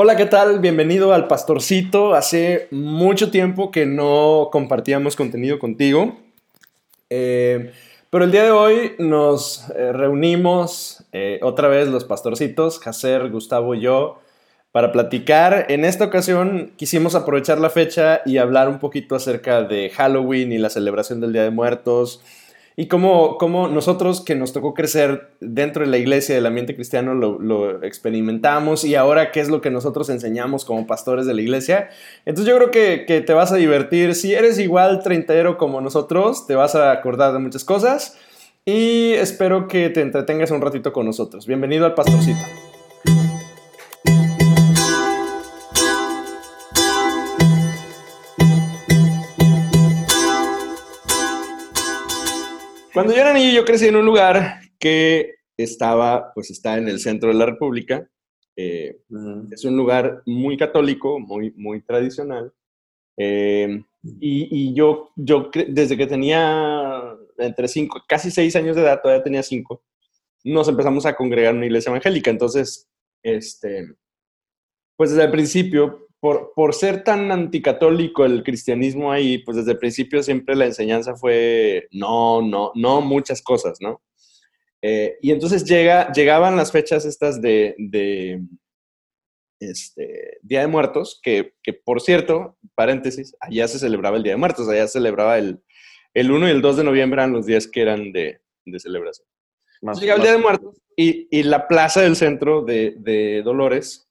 Hola, ¿qué tal? Bienvenido al Pastorcito. Hace mucho tiempo que no compartíamos contenido contigo. Eh, pero el día de hoy nos eh, reunimos eh, otra vez los pastorcitos, Jacer, Gustavo y yo, para platicar. En esta ocasión quisimos aprovechar la fecha y hablar un poquito acerca de Halloween y la celebración del Día de Muertos y cómo, nosotros que nos tocó crecer dentro de la iglesia, del ambiente cristiano, lo, experimentamos y ahora qué es lo que nosotros enseñamos como pastores de la iglesia. Entonces yo creo que, que te vas a divertir. Si eres igual treintero como nosotros, te vas a acordar de muchas cosas y espero que te entretengas un ratito con nosotros. Bienvenido al Pastorcito. Cuando yo era niño, yo crecí en un lugar que estaba, pues está en el centro de la República. Eh, es un lugar muy católico, muy, muy tradicional. Eh, y, yo, yo, desde que tenía entre cinco, casi seis años de edad, todavía tenía cinco, nos empezamos a congregar en una iglesia evangélica. Entonces, este, pues desde el principio por, por, ser tan anticatólico el cristianismo ahí, pues desde el principio siempre la enseñanza fue no, no, no muchas cosas, ¿no? Eh, y entonces llega, llegaban las fechas estas de, de este, Día de Muertos, que, que, por cierto, paréntesis, allá se celebraba el Día de Muertos, allá se celebraba el, el 1 y el 2 de noviembre, eran los días que eran de, de celebración. llegaba el Día de Muertos y, y, la plaza del centro de, de Dolores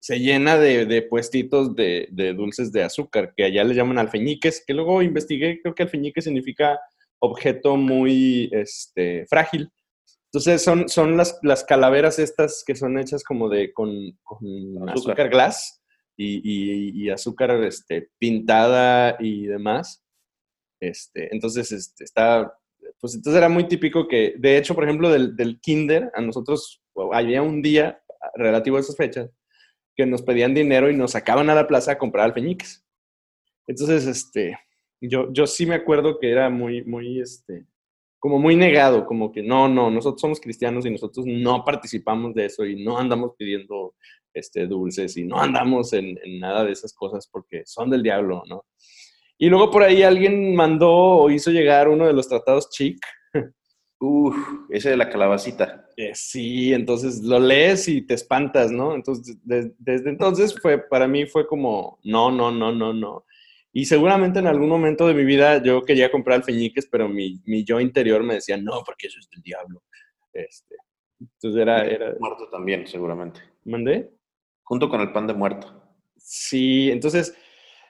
se llena de, puestitos de, dulces de azúcar, que allá le llaman alfeñiques, que luego investigué, creo que alfeñique significa objeto muy este, frágil. Entonces son, son las, las calaveras estas que son hechas como de con, azúcar. glass y, azúcar este, pintada y demás. Este, entonces este, está, pues entonces era muy típico que, de hecho, por ejemplo, del, del kinder, a nosotros había un día relativo a esas fechas que nos pedían dinero y nos sacaban a la plaza a comprar alfeñiques. Entonces, este, yo, yo sí me acuerdo que era muy, muy, este, como muy negado, como que no, no, nosotros somos cristianos y nosotros no participamos de eso y no andamos pidiendo este, dulces y no andamos en, en nada de esas cosas porque son del diablo, ¿no? Y luego por ahí alguien mandó o hizo llegar uno de los tratados chic, Uf, ese de la calabacita. Eh, sí, entonces lo lees y te espantas, ¿no? Entonces, desde entonces fue, para mí fue como, no, no, no, no, no. Y seguramente en algún momento de mi vida yo quería comprar alfeñiques, pero mi, mi yo interior me decía, no, porque eso es del diablo. Este, entonces era, era... Muerto también, seguramente. ¿Mandé? Junto con el pan de muerto. Sí, entonces,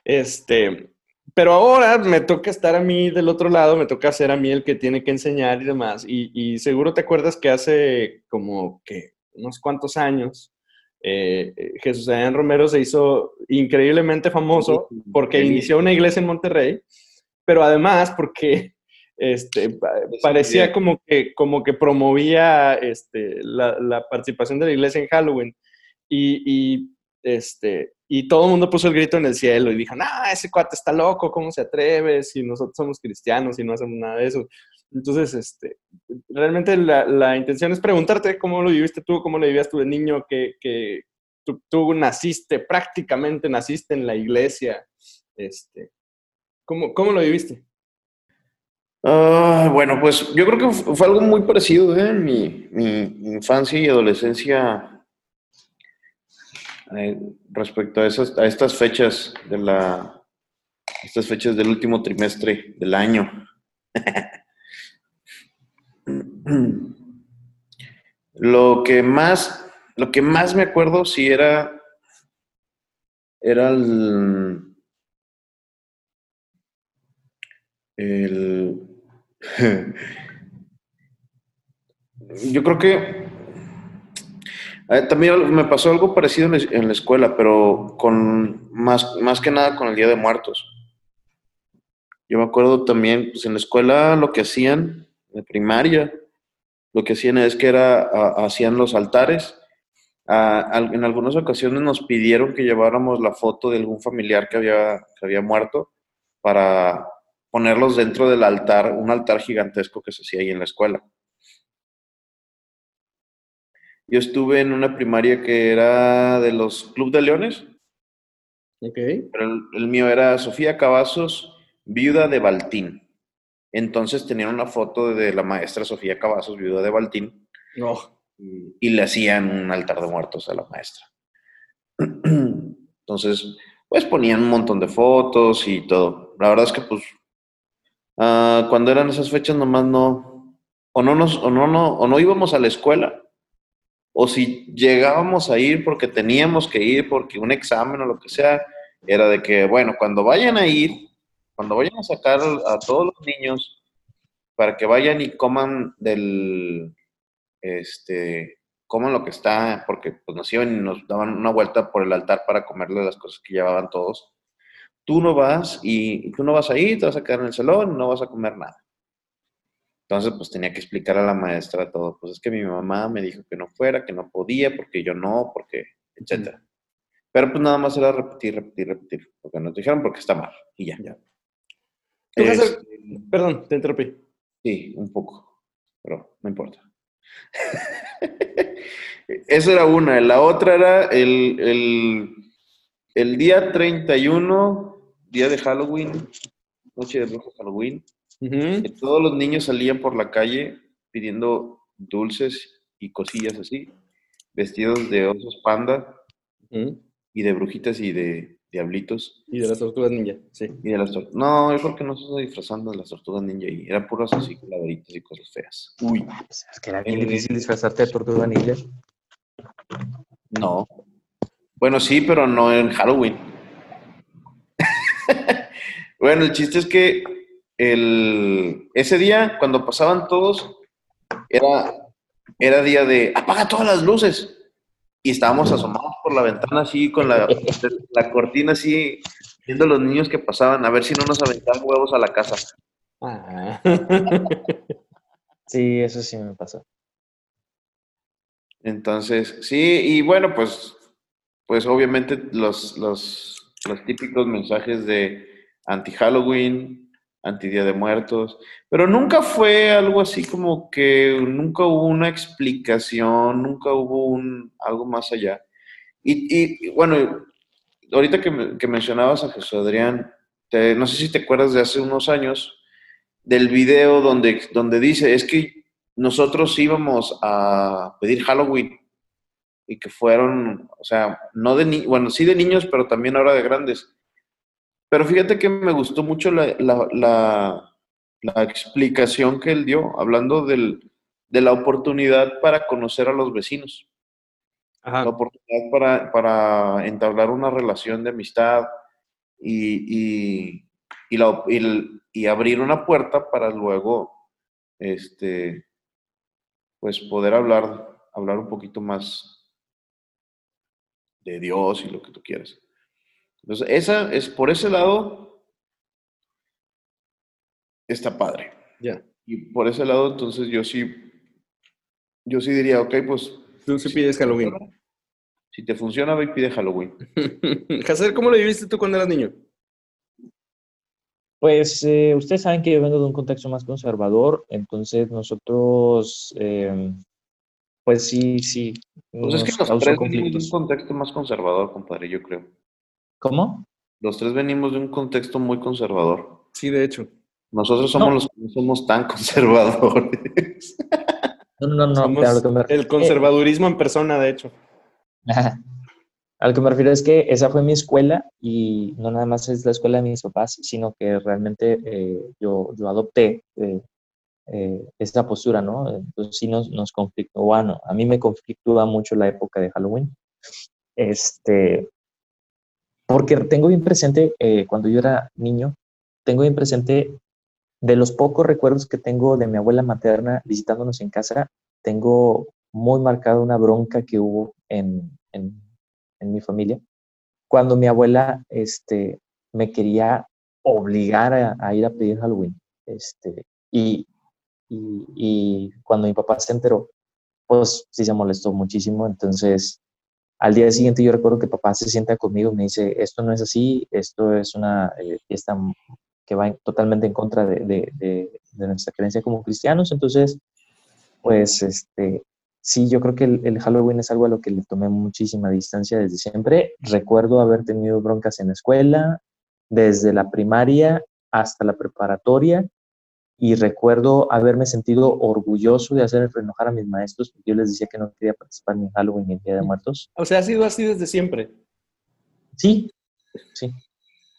este, pero ahora me toca estar a mí del otro lado, me toca ser a mí el que tiene que enseñar y demás. Y, seguro te acuerdas que hace como que unos cuantos años, eh, eh, Jesús Adrián Romero se hizo increíblemente famoso porque inició una iglesia en Monterrey, pero además porque este, parecía como que, como que promovía este, la, participación de la iglesia en Halloween. Y, y este, y todo el mundo puso el grito en el cielo y dijo, ah, ese cuate está loco, ¿cómo se atreve? Si nosotros somos cristianos y no hacemos nada de eso. Entonces, este, realmente la, la intención es preguntarte cómo lo viviste tú, cómo lo vivías tú de niño, que, que tú, naciste, prácticamente naciste en la iglesia. Este, ¿cómo, cómo lo viviste? Uh, bueno, pues yo creo que fue algo muy parecido, ¿eh? Mi, mi infancia y adolescencia eh, respecto a, esas, a estas fechas de la estas fechas del último trimestre del año. lo que más lo que más me acuerdo sí era era el, el yo creo que eh, también me pasó algo parecido en la escuela, pero con más, más que nada con el Día de Muertos. Yo me acuerdo también, pues en la escuela lo que hacían, de primaria, lo que hacían es que era, hacían los altares. en algunas ocasiones nos pidieron que lleváramos la foto de algún familiar que había, que había muerto para ponerlos dentro del altar, un altar gigantesco que se hacía ahí en la escuela. Yo estuve en una primaria que era de los Club de Leones. Ok. Pero el, mío era Sofía Cavazos, viuda de Baltín. Entonces tenían una foto de la maestra Sofía Cavazos, viuda de Baltín. No. Y, le hacían un altar de muertos a la maestra. Entonces, pues ponían un montón de fotos y todo. La verdad es que, pues, ah, cuando eran esas fechas nomás no, o no nos, o no, no, o no íbamos a la escuela, o si llegábamos a ir porque teníamos que ir, porque un examen o lo que sea, era de que, bueno, cuando vayan a ir, cuando vayan a sacar a todos los niños para que vayan y coman del, este, coman lo que está, porque pues nos iban y nos daban una vuelta por el altar para comerle las cosas que llevaban todos. Tú no vas y, tú no vas a ir, te vas a quedar en el salón, no vas a comer nada. Entonces, pues tenía que explicar a la maestra todo. Pues es que mi mamá me dijo que no fuera, que no podía, porque yo no, porque, etcétera. Pero pues nada más era repetir, repetir, repetir. Porque nos dijeron porque está mal. Y ya. ya. Perdón, te interrumpí. Sí, un poco. Pero no importa. Esa era una. La otra era el, el, el día 31, día de Halloween, noche de brujas Halloween todos los niños salían por la calle pidiendo dulces y cosillas así, vestidos de osos panda y de brujitas y de diablitos. Y de las tortugas ninja, sí. Y de las No, yo creo que no se está disfrazando de las tortugas ninja y eran puras así calaveritas y cosas feas. Uy. Pues es que era bien difícil disfrazarte de tortuga ninja. No. Bueno, sí, pero no en Halloween. bueno, el chiste es que el, ese día, cuando pasaban todos, era, era día de apaga todas las luces. Y estábamos asomados por la ventana así, con la, la cortina así, viendo a los niños que pasaban, a ver si no nos aventaban huevos a la casa. Ah. Sí, eso sí me pasó. Entonces, sí, y bueno, pues, pues obviamente los, los, los típicos mensajes de anti-Halloween, Antidía de Muertos, pero nunca fue algo así como que nunca hubo una explicación, nunca hubo un, algo más allá. Y, bueno, ahorita que, mencionabas a Jesús Adrián, no sé si te acuerdas de hace unos años, del video donde, donde dice, es que nosotros íbamos a pedir Halloween y que fueron, o sea, no de niños, bueno, sí de niños, pero también ahora de grandes. Pero fíjate que me gustó mucho la, explicación que él dio, hablando de la oportunidad para conocer a los vecinos. La oportunidad para, entablar una relación de amistad y, y, abrir una puerta para luego este, pues poder hablar, hablar un poquito más de Dios y lo que tú quieras. Entonces, esa es por ese lado, está padre. Ya. Y por ese lado, entonces yo sí, yo sí diría, ok, pues. Tú sí pides Halloween. Si te funciona, ve y pide Halloween. Hacer, ¿cómo lo viviste tú cuando eras niño? Pues eh, ustedes saben que yo vengo de un contexto más conservador, entonces nosotros, eh, pues sí, sí. Pues es que los tres venimos de un contexto más conservador, compadre, yo creo. ¿Cómo? Los tres venimos de un contexto muy conservador. Sí, de hecho. Nosotros somos los que no somos tan conservadores. No, no, no. El conservadurismo en persona, de hecho. A lo que me refiero es que esa fue mi escuela y no nada más es la escuela de mis papás, sino que realmente eh, yo, yo adopté eh, eh, esa postura, ¿no? Entonces sí nos, nos conflictó, bueno, a mí me conflictúa mucho la época de Halloween. Este, porque tengo bien presente, eh, cuando yo era niño, tengo bien presente de los pocos recuerdos que tengo de mi abuela materna visitándonos en casa, tengo muy marcada una bronca que hubo en, mi familia, cuando mi abuela este, me quería obligar a, ir a pedir Halloween. Este, y, y, y, cuando mi papá se enteró, pues sí se molestó muchísimo, entonces al día siguiente yo recuerdo que papá se sienta conmigo y me dice, esto no es así, esto es una eh, fiesta que va totalmente en contra de, nuestra creencia como cristianos. Entonces, pues, este, sí, yo creo que el, Halloween es algo a lo que le tomé muchísima distancia desde siempre. Recuerdo haber tenido broncas en la escuela, desde la primaria hasta la preparatoria, y recuerdo haberme sentido orgulloso de hacer enojar a mis maestros porque yo les decía que no quería participar ni en Halloween ni en Día de Muertos. O sea, ha sido así desde siempre. Sí, sí.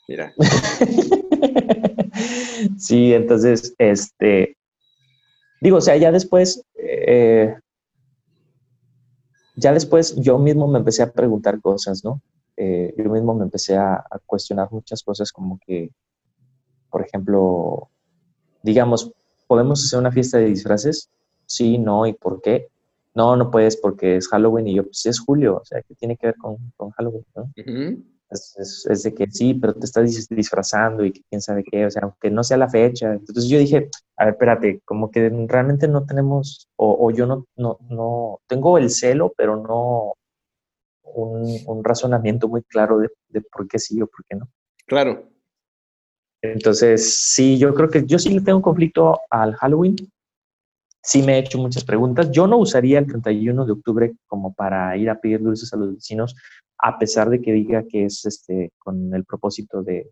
Mira. sí, entonces, este, digo, o sea, ya después, eh, ya después yo mismo me empecé a preguntar cosas, ¿no? Eh, yo mismo me empecé a, cuestionar muchas cosas como que, por ejemplo, digamos, ¿podemos hacer una fiesta de disfraces? Sí, no, ¿y por qué? No, no puedes porque es Halloween y yo, pues es julio, o sea, ¿qué tiene que ver con, Halloween? ¿no? es, de que sí, pero te estás disfrazando y quién sabe qué, o sea, aunque no sea la fecha. Entonces yo dije, a ver, espérate, como que realmente no tenemos, o, yo no, no, no, tengo el celo, pero no un, razonamiento muy claro de, de, por qué sí o por qué no. Claro. Entonces, sí, yo creo que yo sí le tengo un conflicto al Halloween. Sí me he hecho muchas preguntas. Yo no usaría el 31 de octubre como para ir a pedir dulces a los vecinos, a pesar de que diga que es este con el propósito de,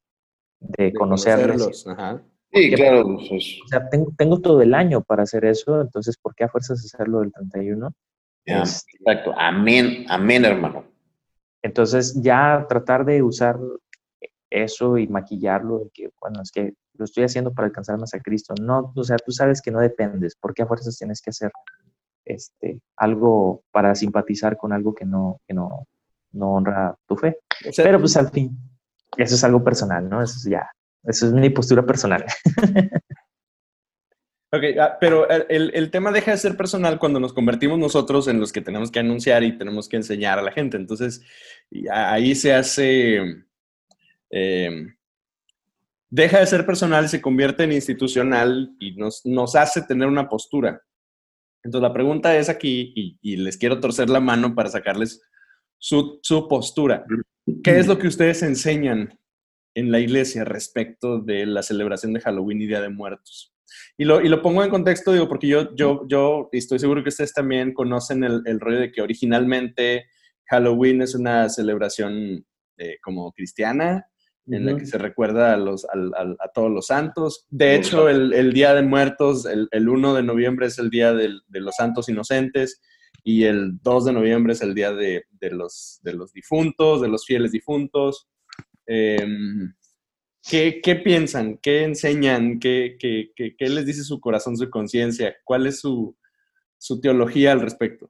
de, conocerlos. Sí, claro. Pues, o sea, tengo, todo el año para hacer eso, entonces, ¿por qué a fuerzas hacerlo del 31? Este, exacto, amén, amén, hermano. Entonces, ya tratar de usar eso y maquillarlo, que, bueno, es que lo estoy haciendo para alcanzar más a Cristo. No, o sea, tú sabes que no dependes, ¿por qué a fuerzas tienes que hacer este, algo para simpatizar con algo que no, que no, no honra tu fe. Pero pues al fin, eso es algo personal, ¿no? Eso es ya, eso es mi postura personal. Ok, ah, pero el, el, tema deja de ser personal cuando nos convertimos nosotros en los que tenemos que anunciar y tenemos que enseñar a la gente. Entonces, ahí se hace... Eh, deja de ser personal y se convierte en institucional y nos, nos hace tener una postura. Entonces, la pregunta es aquí, y, les quiero torcer la mano para sacarles su, postura. ¿Qué es lo que ustedes enseñan en la iglesia respecto de la celebración de Halloween y Día de Muertos? Y lo, y lo pongo en contexto, digo, porque yo, yo, yo estoy seguro que ustedes también conocen el, el rollo de que originalmente Halloween es una celebración eh, como cristiana, en la que se recuerda a, los, a, todos los santos. De hecho, el, el Día de Muertos, el, el, 1 de noviembre es el Día de los Santos Inocentes y el 2 de noviembre es el día de, los, de los difuntos, de los fieles difuntos. Em, ¿qué, piensan? ¿Qué enseñan? ¿Qué, qué, qué les dice su corazón, su conciencia? ¿Cuál es su, teología al respecto?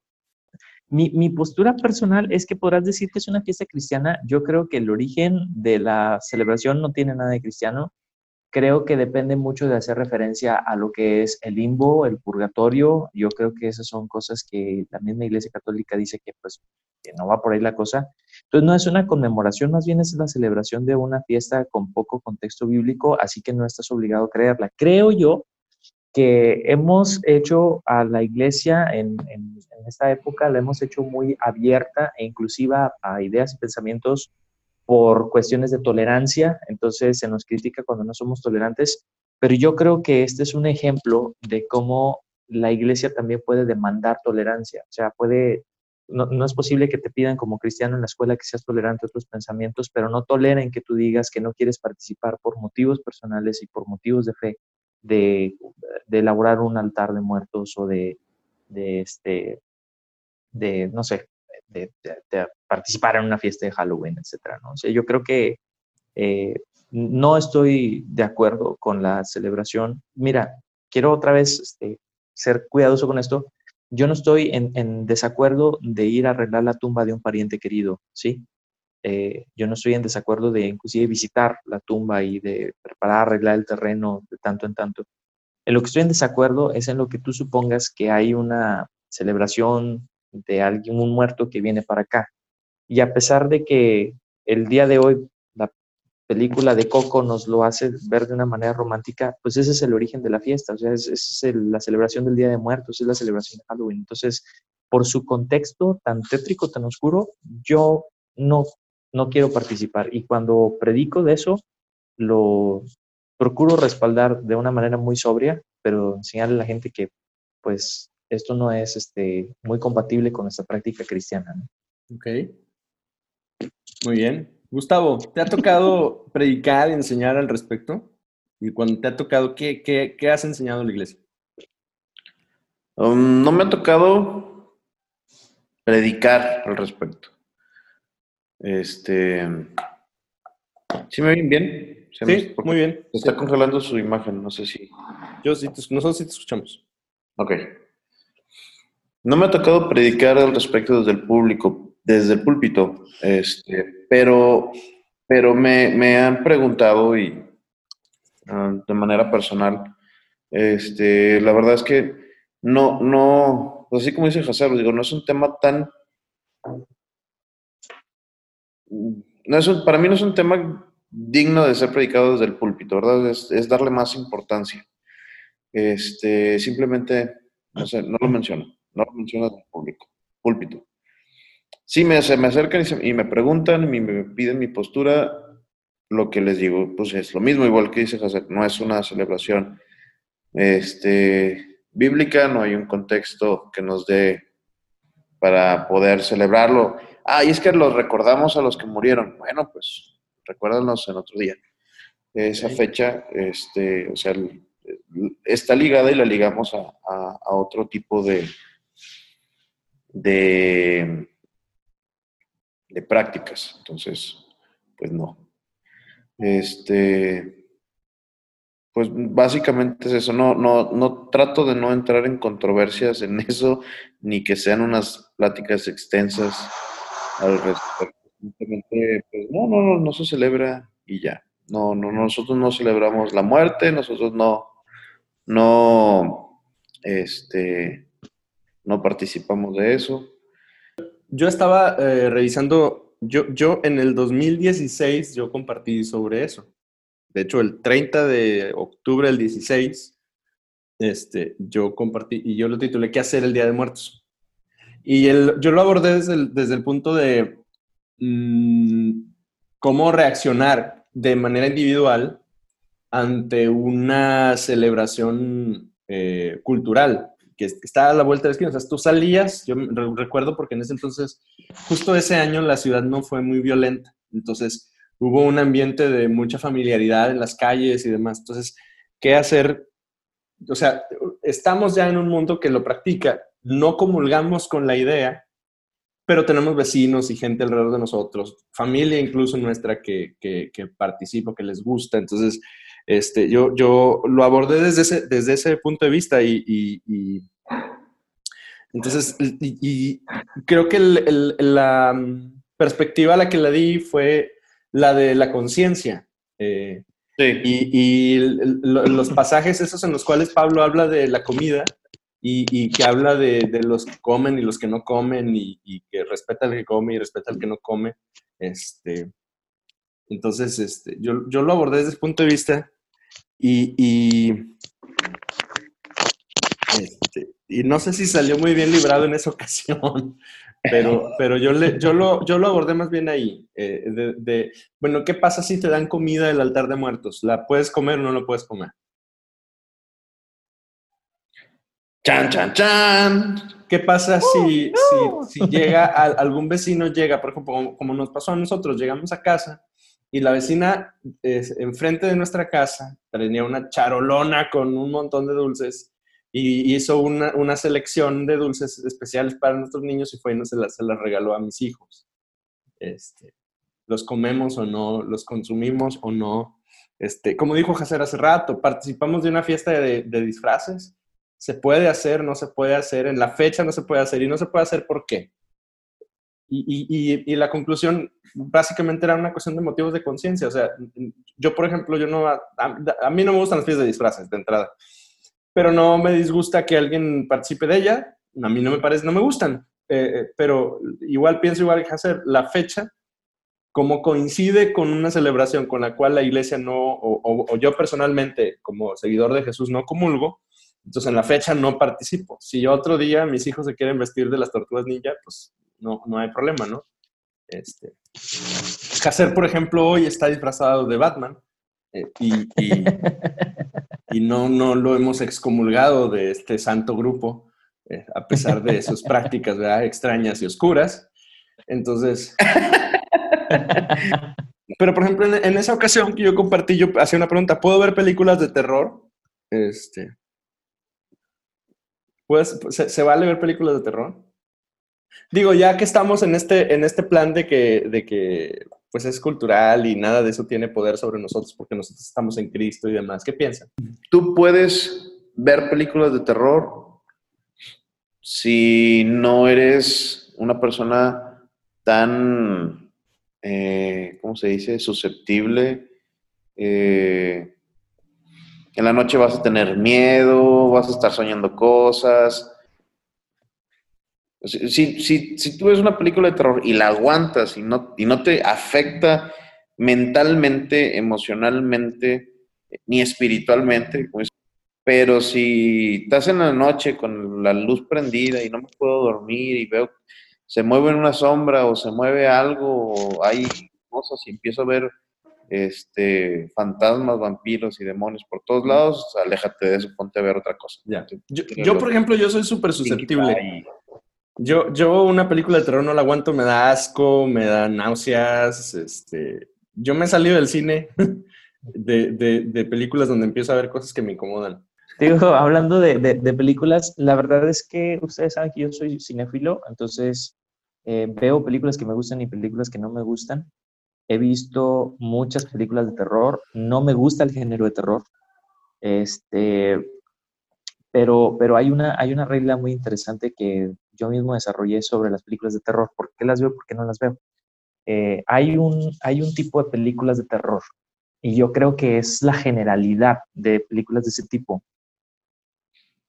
Mi, postura personal es que podrás decir que es una fiesta cristiana. Yo creo que el origen de la celebración no tiene nada de cristiano creo que depende mucho de hacer referencia a lo que es el limbo, el purgatorio. Yo creo que esas son cosas que la misma Iglesia Católica dice que pues que no va por ahí la cosa. Entonces no es una conmemoración, más bien es la celebración de una fiesta con poco contexto bíblico, así que no estás obligado a creerla. Creo yo que hemos hecho a la iglesia en, en, en esta época, la hemos hecho muy abierta e inclusiva a ideas y pensamientos por cuestiones de tolerancia, entonces se nos critica cuando no somos tolerantes, pero yo creo que este es un ejemplo de cómo la iglesia también puede demandar tolerancia, o sea, puede, no, es posible que te pidan como cristiano en la escuela que seas tolerante a otros pensamientos, pero no toleren que tú digas que no quieres participar por motivos personales y por motivos de fe de, elaborar un altar de muertos o de, este, de, no sé, de, participar en una fiesta de Halloween, etcétera, ¿no? yo creo que eh, no estoy de acuerdo con la celebración. Mira, quiero otra vez este, ser cuidadoso con esto. Yo no estoy en, desacuerdo de ir a arreglar la tumba de un pariente querido, ¿sí? Eh, yo no estoy en desacuerdo de inclusive visitar la tumba y de preparar, arreglar el terreno de tanto en tanto. En lo que estoy en desacuerdo es en lo que tú supongas que hay una celebración de alguien, un muerto que viene para acá. Y a pesar de que el día de hoy la película de Coco nos lo hace ver de una manera romántica, pues ese es el origen de la fiesta, o sea, es, es la celebración del Día de Muertos, es la celebración de Halloween. Entonces, por su contexto tan tétrico, tan oscuro, yo no, no quiero participar. Y cuando predico de eso, lo procuro respaldar de una manera muy sobria, pero enseñarle a la gente que, pues, esto no es este, muy compatible con nuestra práctica cristiana. Ok. Muy bien. Gustavo, ¿te ha tocado predicar y enseñar al respecto? Y cuando te ha tocado, ¿qué, qué, has enseñado en la iglesia? Um, no me ha tocado predicar al respecto. Este. ¿Sí me ven bien? Sí, muy bien. está congelando su imagen, no sé si. Yo sí, nosotros sí te escuchamos. Ok. No me ha tocado predicar al respecto desde el público, desde el púlpito, este, pero, pero me, han preguntado y ah, de manera personal, este, la verdad es que no, no, así como dice José, digo, no es un tema tan no es para mí no es un tema digno de ser predicado desde el púlpito, ¿verdad? Es, darle más importancia. Este, simplemente, no lo menciono, no lo menciono desde el público, púlpito. Sí, me, se me acercan y, me preguntan y me piden mi postura, lo que les digo, pues es lo mismo, igual que dice José, no es una celebración este, bíblica, no hay un contexto que nos dé para poder celebrarlo. Ah, y es que los recordamos a los que murieron. Bueno, pues recuérdanos en otro día. Esa fecha, este, o sea, está ligada y la ligamos a, otro tipo de, de, de prácticas. Entonces, pues no. Este, pues básicamente es eso, no, no, no trato de no entrar en controversias en eso, ni que sean unas pláticas extensas al respecto. Simplemente, pues no, no, no, no se celebra y ya. No, no, nosotros no celebramos la muerte, nosotros no, no, este, no participamos de eso. Yo estaba eh, revisando, yo, yo en el 2016 yo compartí sobre eso de hecho, el 30 de octubre del 16, este, yo compartí y yo lo titulé ¿Qué hacer el Día de Muertos? Y yo lo abordé desde el, desde el punto de mm, cómo reaccionar de manera individual ante una celebración eh, cultural que está a la vuelta de la esquina. O sea, tú salías, yo recuerdo porque en ese entonces, justo ese año la ciudad no fue muy violenta. Entonces, hubo un ambiente de mucha familiaridad en las calles y demás. Entonces, ¿qué hacer? O sea, estamos ya en un mundo que lo practica, no comulgamos con la idea, pero tenemos vecinos y gente alrededor de nosotros, familia incluso nuestra que, que, participa, que les gusta. Entonces, este, yo, yo lo abordé desde ese, desde ese punto de vista y, entonces, y, creo que la perspectiva a la que la di fue la de la conciencia. Eh, y, los pasajes esos en los cuales Pablo habla de la comida y, que habla de, los que comen y los que no comen y, que respeta al que come y respeta al que no come. Este, entonces, este, yo, yo lo abordé desde ese punto de vista y, este, y no sé si salió muy bien librado en esa ocasión, pero, pero yo, le, yo, lo, yo lo abordé más bien ahí, eh, de, bueno, ¿qué pasa si te dan comida del altar de muertos? ¿La puedes comer o no la puedes comer? Chan, chan, chan. ¿Qué pasa si, si, si, llega algún vecino, llega, por ejemplo, como, nos pasó a nosotros, llegamos a casa y la vecina enfrente de nuestra casa tenía una charolona con un montón de dulces y hizo una, una, selección de dulces especiales para nuestros niños y fue y no se las, se las regaló a mis hijos. Este, los comemos o no, los consumimos o no. Este, como dijo Jacer hace rato, participamos de una fiesta de, de, disfraces. Se puede hacer, no se puede hacer, en la fecha no se puede hacer y no se puede hacer por qué. Y, y, la conclusión básicamente era una cuestión de motivos de conciencia. O sea, yo, por ejemplo, yo no, a, a, mí no me gustan las fiestas de disfraces de entrada pero no me disgusta que alguien participe de ella. A mí no me parece, no me gustan, eh, eh, pero igual pienso igual que hacer la fecha, como coincide con una celebración con la cual la iglesia no, o, yo personalmente como seguidor de Jesús no comulgo, entonces en la fecha no participo. Si otro día mis hijos se quieren vestir de las tortugas ninja, pues no, no hay problema, ¿no? Este, Hacer, por ejemplo, hoy está disfrazado de Batman eh, y, y, no, no lo hemos excomulgado de este santo grupo. eh, a pesar de sus prácticas ¿verdad? extrañas y oscuras. Entonces, pero por ejemplo, en, esa ocasión que yo compartí, yo hacía una pregunta, ¿puedo ver películas de terror? Este, pues, ¿se, vale ver películas de terror? Digo, ya que estamos en este, en este plan de que, de que pues es cultural y nada de eso tiene poder sobre nosotros porque nosotros estamos en Cristo y demás, ¿qué piensan? Tú puedes ver películas de terror si no eres una persona tan, eh, ¿cómo se dice?, susceptible. Eh, en la noche vas a tener miedo, vas a estar soñando cosas. Si, si, tú ves una película de terror y la aguantas y no, y no te afecta mentalmente, emocionalmente, ni espiritualmente, pero si estás en la noche con la luz prendida y no me puedo dormir y veo se mueve una sombra o se mueve algo o hay cosas y empiezo a ver este, fantasmas, vampiros y demonios por todos lados, aléjate de eso, ponte a ver otra cosa. Yo, por ejemplo, yo soy súper susceptible. Yo, yo una película de terror no la aguanto, me da asco, me da náuseas, este... Yo me he salido del cine de, de, películas donde empiezo a ver cosas que me incomodan. Digo, hablando de, de, películas, la verdad es que ustedes saben que yo soy cinéfilo, entonces eh, veo películas que me gustan y películas que no me gustan. He visto muchas películas de terror. No me gusta el género de terror. Este, pero, pero hay, una, hay una regla muy interesante que yo mismo desarrollé sobre las películas de terror. ¿Por qué las veo? ¿Por qué no las veo? Eh, hay, un, hay un tipo de películas de terror y yo creo que es la generalidad de películas de ese tipo.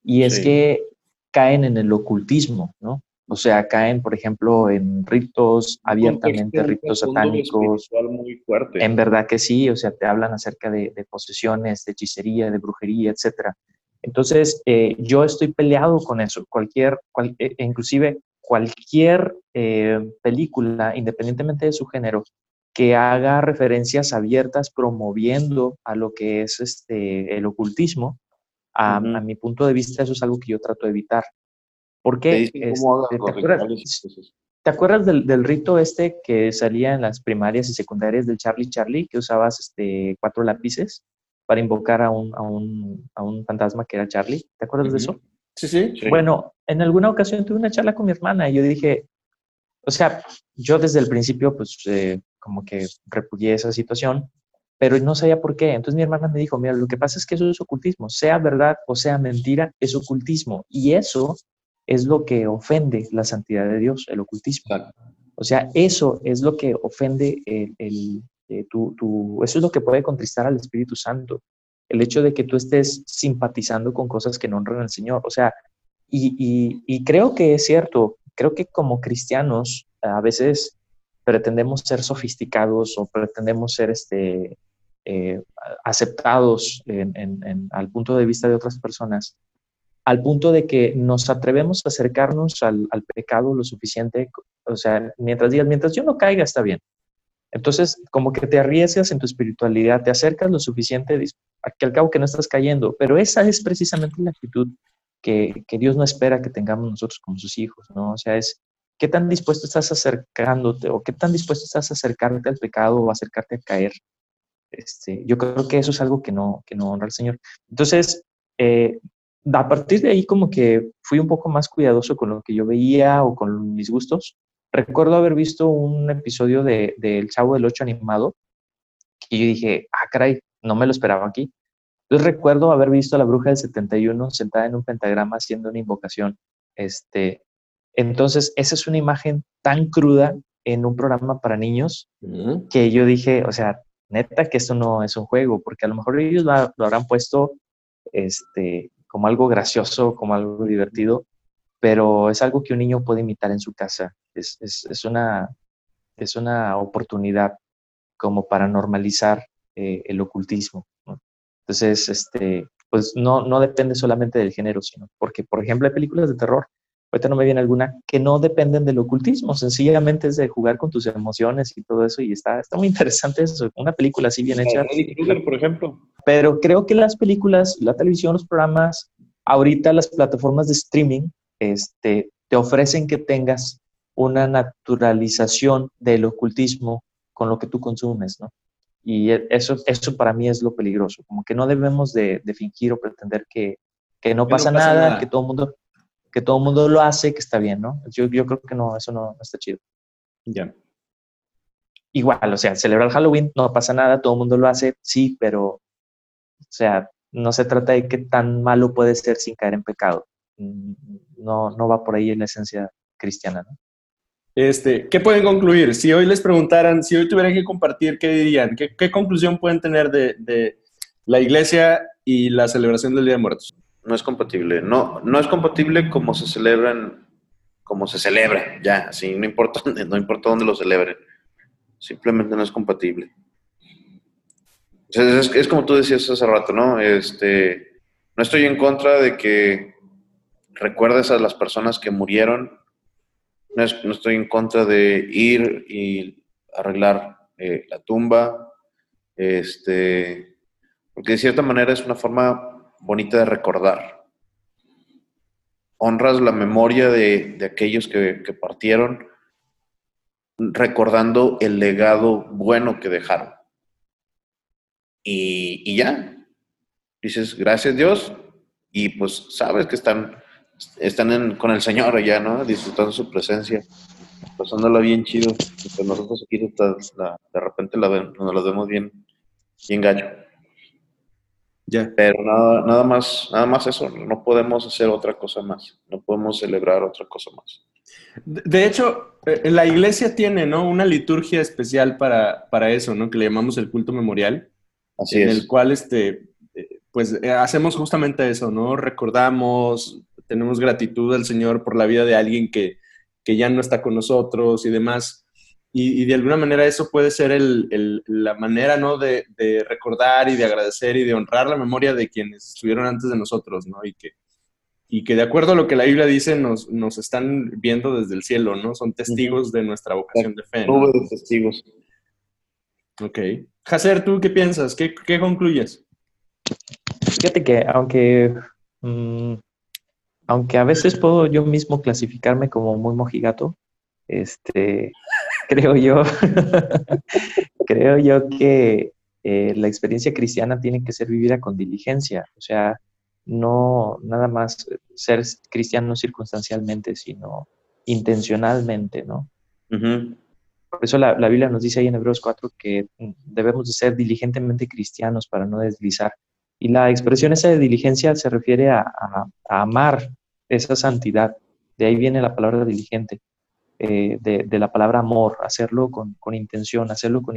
Y es que caen en el ocultismo, ¿no? O sea, caen, por ejemplo, en ritos abiertamente, ritos satánicos. Muy fuerte. En verdad que sí, o sea, te hablan acerca de, posesiones, de hechicería, de brujería, etc. Entonces, eh, yo estoy peleado con eso. Cualquier, e, e inclusive cualquier eh, película, independientemente de su género, que haga referencias abiertas promoviendo a lo que es este, el ocultismo, a, a mi punto de vista, eso es algo que yo trato de evitar. Porque, este, ¿te, acuerdas, del, rito este que salía en las primarias y secundarias del Charlie Charlie, que usabas este, cuatro lápices para invocar a un, a, un, a un fantasma que era Charlie? ¿Te acuerdas de eso? Sí, sí, Bueno, en alguna ocasión tuve una charla con mi hermana y yo dije, o sea, yo desde el principio, pues, eh, como que repudié esa situación, pero no sabía por qué. Entonces mi hermana me dijo, mira, lo que pasa es que eso es ocultismo, sea verdad o sea mentira, es ocultismo. Y eso es lo que ofende la santidad de Dios, el ocultismo. O sea, eso es lo que ofende el, eh, tu, eso es lo que puede contristar al Espíritu Santo. El hecho de que tú estés simpatizando con cosas que no honran al Señor. O sea, y, creo que es cierto, creo que como cristianos a veces pretendemos ser sofisticados o pretendemos ser este, eh, aceptados al punto de vista de otras personas al punto de que nos atrevemos a acercarnos al, pecado lo suficiente, o sea, mientras digas, mientras yo no caiga, está bien. Entonces, como que te arriesgas en tu espiritualidad, te acercas lo suficiente, que al cabo que no estás cayendo, pero esa es precisamente la actitud que, que Dios no espera que tengamos nosotros como sus hijos, ¿no? O sea, es qué tan dispuesto estás acercándote o qué tan dispuesto estás a acercarte al pecado o acercarte a caer. Este, yo creo que eso es algo que no, que no honra al Señor. Entonces, eh, a partir de ahí como que fui un poco más cuidadoso con lo que yo veía o con mis gustos. Recuerdo haber visto un episodio de, El Chavo del Ocho animado y yo dije, ah, caray, no me lo esperaba aquí. Entonces recuerdo haber visto a la bruja del 71 sentada en un pentagrama haciendo una invocación. Este, entonces, esa es una imagen tan cruda en un programa para niños que yo dije, o sea, neta que esto no es un juego, porque a lo mejor ellos lo, lo habrán puesto este, como algo gracioso, como algo divertido, pero es algo que un niño puede imitar en su casa. Es, es, es una, es una oportunidad como para normalizar eh, el ocultismo. Entonces, este, pues no, no depende solamente del género, sino porque, por ejemplo, hay películas de terror, ahorita no me viene alguna, que no dependen del ocultismo, sencillamente es de jugar con tus emociones y todo eso, y está, está muy interesante eso, una película así bien hecha. por ejemplo. Pero creo que las películas, la televisión, los programas, ahorita las plataformas de streaming este, te ofrecen que tengas una naturalización del ocultismo con lo que tú consumes, ¿no? Y eso, eso para mí es lo peligroso, como que no debemos de, fingir o pretender que, no, pasa, nada, que todo el mundo que todo mundo lo hace, que está bien, ¿no? Yo, yo creo que no, eso no, está chido. Ya. Igual, o sea, celebrar Halloween no pasa nada, todo el mundo lo hace, sí, pero, o sea, no se trata de qué tan malo puede ser sin caer en pecado. Mm, no, no va por ahí en la esencia cristiana, ¿no? Este, ¿Qué pueden concluir? Si hoy les preguntaran, si hoy tuvieran que compartir, ¿qué dirían? ¿Qué, conclusión pueden tener de, la iglesia y la celebración del Día de Muertos? No es compatible. No, no es compatible como se celebran, como se celebra, ya, así, no importa, no importa dónde lo celebren. Simplemente no es compatible. Es, es, como tú decías hace rato, ¿no? Este, no estoy en contra de que recuerdes a las personas que murieron no, estoy en contra de ir y arreglar eh, la tumba, este, porque de cierta manera es una forma bonita de recordar. Honras la memoria de, aquellos que, partieron, recordando el legado bueno que dejaron. Y, y ya, dices, gracias Dios, y pues sabes que están están con el Señor allá, ¿no? Disfrutando su presencia, pasándola bien chido. Pues nosotros aquí de repente la nos la vemos bien, bien gallo. Pero nada, nada más, nada más eso, no podemos hacer otra cosa más, no podemos celebrar otra cosa más. De hecho, eh, la iglesia tiene, ¿no? Una liturgia especial para, para eso, ¿no? Que le llamamos el culto memorial. Así en es. el cual, este, eh, pues, eh, hacemos justamente eso, ¿no? Recordamos, tenemos gratitud al Señor por la vida de alguien que, ya no está con nosotros y demás. Y, de alguna manera eso puede ser la manera, ¿no? De, recordar y de agradecer y de honrar la memoria de quienes estuvieron antes de nosotros, ¿no? Y que, y que de acuerdo a lo que la Biblia dice, nos, nos están viendo desde el cielo, ¿no? Son testigos de nuestra vocación de fe. ¿no? de testigos. Ok. Hacer, ¿tú qué piensas? ¿Qué, concluyes? Fíjate que aunque mm, aunque a veces puedo yo mismo clasificarme como muy mojigato, este, creo yo, creo yo que eh, la experiencia cristiana tiene que ser vivida con diligencia, o sea, no nada más ser cristiano circunstancialmente, sino intencionalmente, ¿no? Por eso la, Biblia nos dice ahí en Hebreos 4 que debemos de ser diligentemente cristianos para no deslizar. Y la expresión esa de diligencia se refiere a, amar esa santidad. De ahí viene la palabra diligente, eh, de, la palabra amor, hacerlo con, intención, hacerlo con,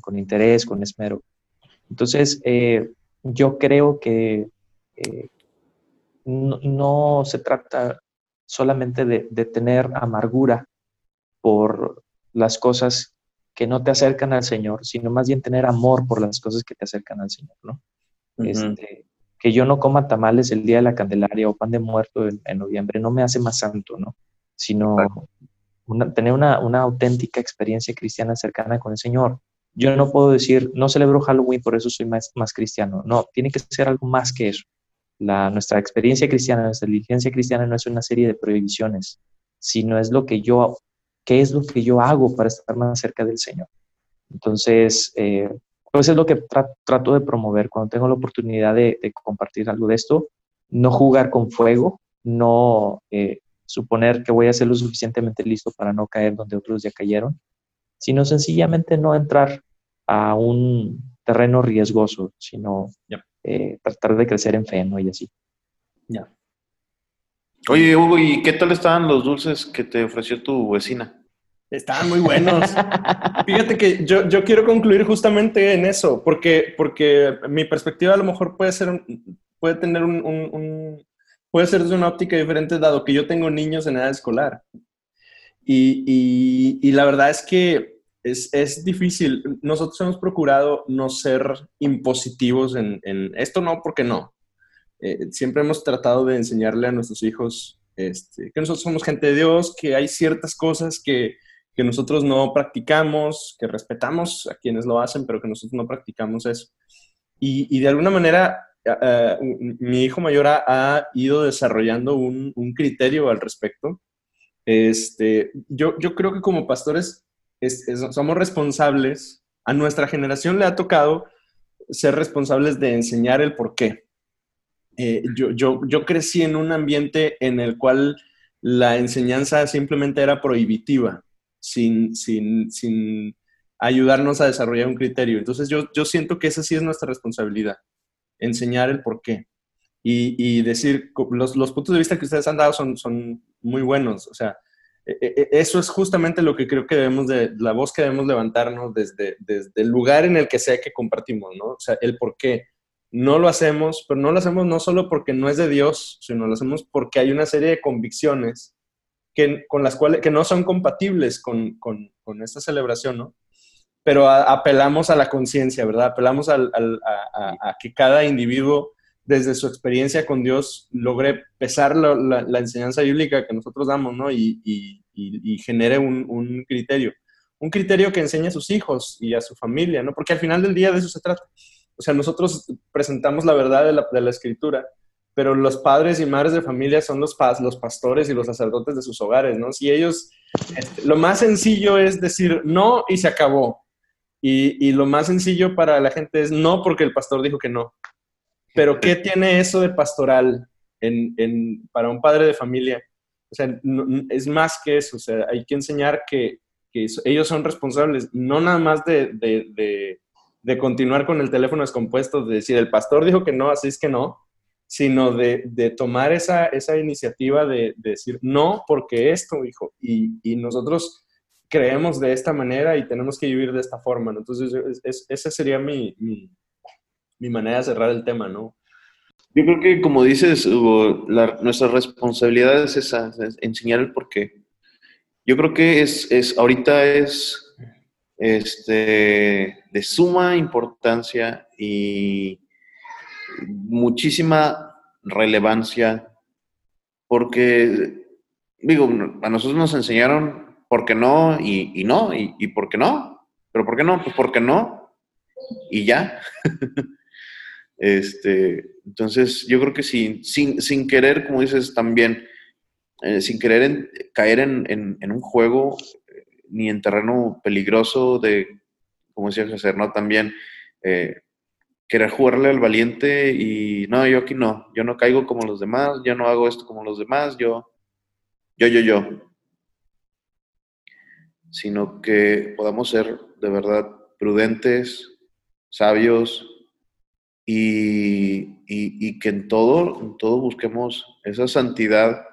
con, interés, con esmero. Entonces, eh, yo creo que eh, no, se trata solamente de, de tener amargura por las cosas que no te acercan al Señor, sino más bien tener amor por las cosas que te acercan al Señor, ¿no? este, que yo no coma tamales el día de la Candelaria o pan de muerto en, noviembre no me hace más santo, ¿no? Sino tener una, auténtica experiencia cristiana cercana con el Señor. Yo no puedo decir, no celebro Halloween, por eso soy más, más cristiano. No, tiene que ser algo más que eso. La, nuestra experiencia cristiana, nuestra diligencia cristiana no es una serie de prohibiciones, sino es lo que yo, qué es lo que yo hago para estar más cerca del Señor. Entonces, eh, pues es lo que trato de promover cuando tengo la oportunidad de, compartir algo de esto. No jugar con fuego, no eh, suponer que voy a ser lo suficientemente listo para no caer donde otros ya cayeron, sino sencillamente no entrar a un terreno riesgoso, sino eh, tratar de crecer en fe, ¿no? Y así. Ya. Oye, Hugo, ¿y qué tal estaban los dulces que te ofreció tu vecina? Estaban muy buenos. Fíjate que yo, yo, quiero concluir justamente en eso, porque, porque mi perspectiva a lo mejor puede ser, puede tener un, puede ser desde una óptica diferente, dado que yo tengo niños en edad escolar. Y, y, la verdad es que es, es, difícil. Nosotros hemos procurado no ser impositivos en, en esto, no, porque no. Eh, siempre hemos tratado de enseñarle a nuestros hijos este, que nosotros somos gente de Dios, que hay ciertas cosas que que nosotros no practicamos, que respetamos a quienes lo hacen, pero que nosotros no practicamos eso. Y, de alguna manera mi hijo mayor ha, ido desarrollando un, criterio al respecto. Este, yo, creo que como pastores somos responsables, a nuestra generación le ha tocado ser responsables de enseñar el por qué. Eh, yo, crecí en un ambiente en el cual la enseñanza simplemente era prohibitiva, sin ayudarnos a desarrollar un criterio. Entonces yo, yo siento que esa sí es nuestra responsabilidad, enseñar el por qué. Y, decir, los, los, puntos de vista que ustedes han dado son, son muy buenos. O sea, e, e, e, eso es justamente lo que creo que debemos de, la voz que debemos levantarnos desde, desde el lugar en el que sea que compartimos, ¿no? O sea, el por qué. No lo hacemos, pero no lo hacemos no solo porque no es de Dios, sino lo hacemos porque hay una serie de convicciones que, con las cuales, que no son compatibles con, con, con esta celebración, ¿no? Pero apelamos a la conciencia, ¿verdad? Apelamos a, que cada individuo, desde su experiencia con Dios, logre pesar la, enseñanza bíblica que nosotros damos, ¿no? Y, y, y genere un, un criterio. Un criterio que enseñe a sus hijos y a su familia, ¿no? Porque al final del día de eso se trata o sea, nosotros presentamos la verdad de la, escritura, pero los padres y madres de familia son los, los pastores y los sacerdotes de sus hogares, ¿no? Si ellos, este, lo más sencillo es decir no y se acabó. Y, lo más sencillo para la gente es no porque el pastor dijo que no. Pero ¿qué tiene eso de pastoral para un padre de familia? O sea, es más que eso. O sea, hay que enseñar que, ellos son responsables, no nada más de de continuar con el teléfono descompuesto, de decir, el pastor dijo que no, así es que no, sino de, tomar esa, esa iniciativa de, decir, no, porque esto, hijo, y, nosotros creemos de esta manera y tenemos que vivir de esta forma, Entonces, esa sería mi, manera de cerrar el tema, ¿no? Yo creo que, como dices, Hugo, nuestra responsabilidad es esa, enseñar el por qué. Yo creo que es, es ahorita es este, de suma importancia y muchísima relevancia porque, digo, a nosotros nos enseñaron por qué no y, no, y, por qué no, pero por qué no, pues por qué no, y ya. este, entonces, yo creo que sin, sin, querer, como dices también, eh, sin querer caer en, en, un juego, ni en terreno peligroso de, como decía hacer ¿no? También eh, querer jugarle al valiente y no, yo aquí no, yo no caigo como los demás, yo no hago esto como los demás, yo, yo, yo, yo. Sino que podamos ser de verdad prudentes, sabios y, y que en todo, en todo busquemos esa santidad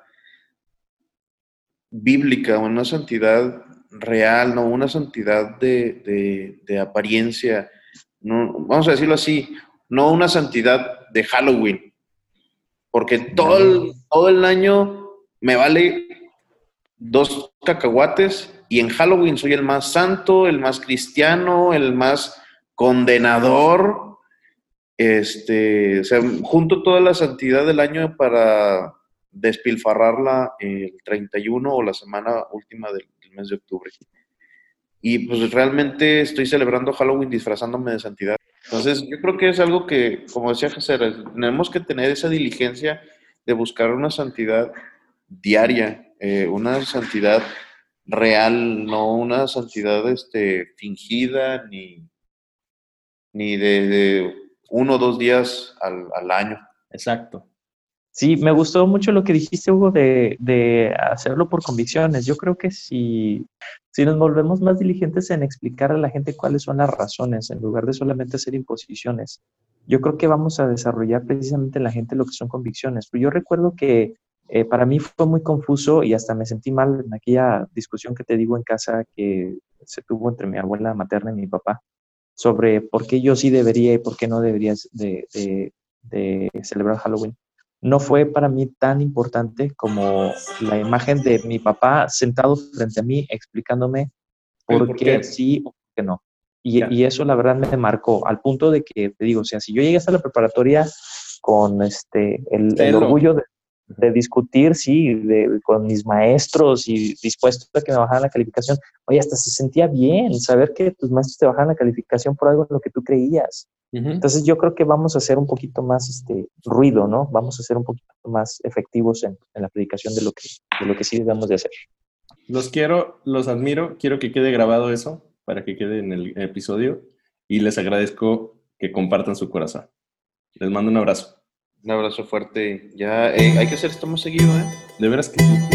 bíblica, una santidad real, no una santidad de, apariencia, no, vamos a decirlo así, no una santidad de Halloween, porque todo el, todo el año me vale dos cacahuates y en Halloween soy el más santo, el más cristiano, el más condenador. Este, o sea, junto toda la santidad del año para despilfarrarla el 31 o la semana última del, mes de octubre. Y pues realmente estoy celebrando Halloween disfrazándome de santidad. Entonces yo creo que es algo que, como decía Jesús, tenemos que tener esa diligencia de buscar una santidad diaria, eh, una santidad real, no una santidad este, fingida ni, ni de, uno o dos días al, al año. Exacto. Sí, me gustó mucho lo que dijiste, Hugo, de, hacerlo por convicciones. Yo creo que si, si nos volvemos más diligentes en explicar a la gente cuáles son las razones, en lugar de solamente hacer imposiciones, yo creo que vamos a desarrollar precisamente en la gente lo que son convicciones. Pero yo recuerdo que eh, para mí fue muy confuso y hasta me sentí mal en aquella discusión que te digo en casa que se tuvo entre mi abuela materna y mi papá sobre por qué yo sí debería y por qué no debería de celebrar Halloween. No fue para mí tan importante como la imagen de mi papá sentado frente a mí explicándome por, qué, sí o por qué no. Y, eso la verdad me marcó al punto de que te digo, o sea, si yo llegué hasta la preparatoria con este el, orgullo de de discutir, sí, de, con mis maestros y dispuesto a que me bajaran la calificación. Oye, hasta se sentía bien saber que tus maestros te bajaran la calificación por algo en lo que tú creías. Entonces yo creo que vamos a hacer un poquito más este ruido, ¿no? Vamos a ser un poquito más efectivos en, la predicación de lo, que, de lo que sí debemos de hacer. Los quiero, los admiro, quiero que quede grabado eso para que quede en el episodio y les agradezco que compartan su corazón. Les mando un abrazo. Un abrazo fuerte. Ya eh, hay que hacer esto más seguido, ¿eh? De veras que sí.